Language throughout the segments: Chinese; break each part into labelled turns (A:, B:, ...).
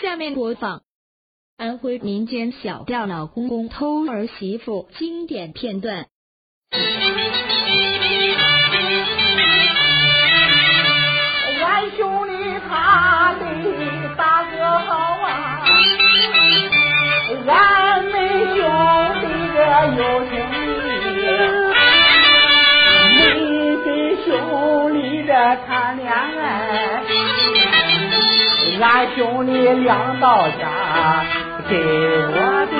A: 下面播放安徽民间小调老公公偷儿媳妇经典片段。
B: 俺兄弟两到家给我的。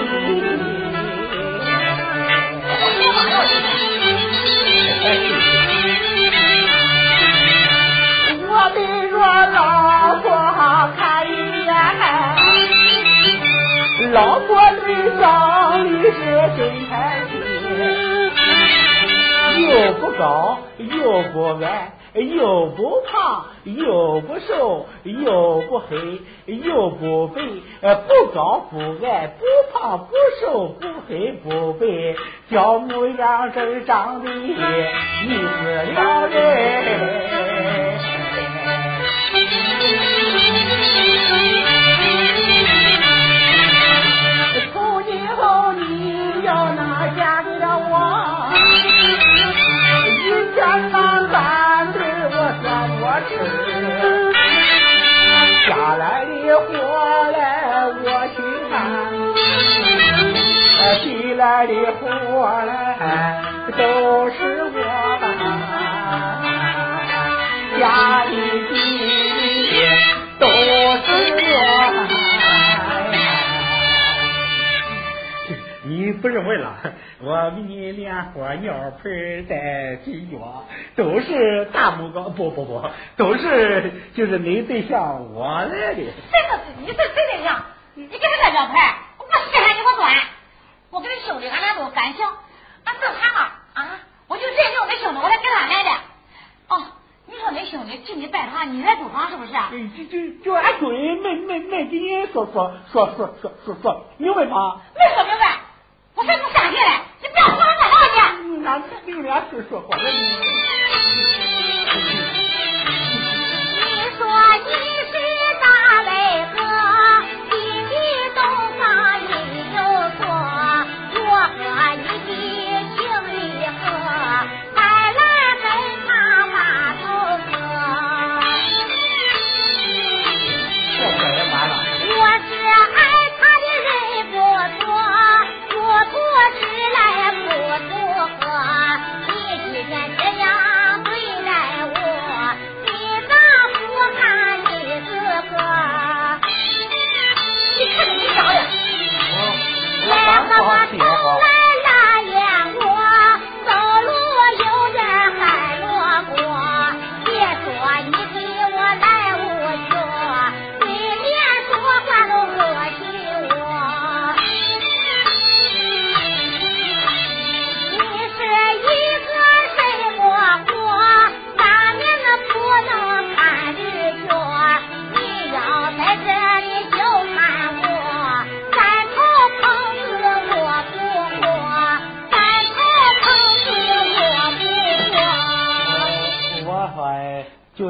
B: 我得说老婆看一眼，老婆嘴上的是真开心，又不高又不矮，又不胖又不瘦，又不黑又不白，不高不矮，不胖不瘦，不黑不白，小模样真长得一目了然。来的活来都是我办，家里的都是我办。你不是问了，我给你连活尿盆带鸡脚都是大木高，不不不，都是就是你对象我来的。
C: 谁说是你是谁对象？你给他个尿盆，我稀罕你我断。我跟你兄弟，俺俩都感情，俺正谈嘛啊，我就认定我兄弟，我才跟他来的。哦，你说那兄弟替你拜堂，你来租房是不是？
B: 哎，就就就俺兄弟没没没给你说说说说说说说明白吗？
C: 没说明白，我才不相信嘞！你不要胡说八道去。
B: 你俺明俩是说话了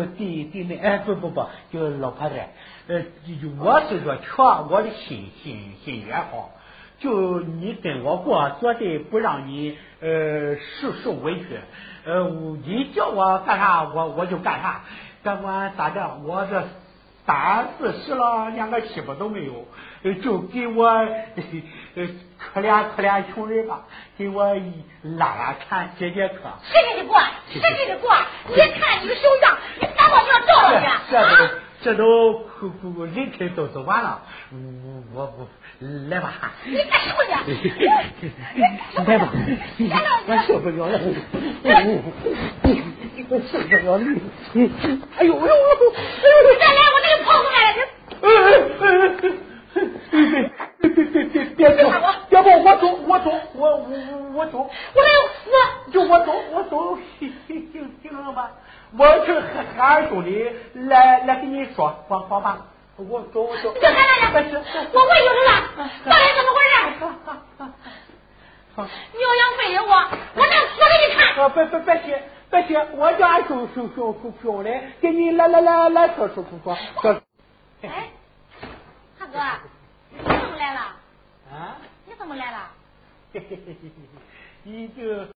B: 弟弟妹，哎不不不，就老婆子，呃，我是说全我的心心心愿好，就你跟我过，绝对不让你呃受受委屈，呃，你叫我干啥我我就干啥，别管咋的，我这三四十了，连个媳妇都没有，就给我 可怜可怜穷人吧，给我拉拉看解解渴。
C: 谁给你过？谁给你过？你看你个手样，你咋到就要照了去？
B: 这
C: 啊！
B: 这都人开都走完了，我我来吧。
C: 你干什么去？
B: 来吧，我受不了了，我受不了你。哎呦哎呦哎呦！
C: 再来我这个跑出来了，
B: 别别别别别别！要不我走我走我我我走，
C: 我来我
B: 就我走我走醒醒了吧？我去喊喊二兄弟来来给你说说说吧。我走我走。
C: 你就喊他呀！我回去了，到底怎么回事？牛羊背着我，我这死给你看！
B: 别别别急，别急，我叫俺兄兄兄兄兄的给你来来来来说说说说。
C: 哎，大哥，你怎么来了？啊？你怎么来了？
B: 嘿嘿嘿嘿嘿，你这。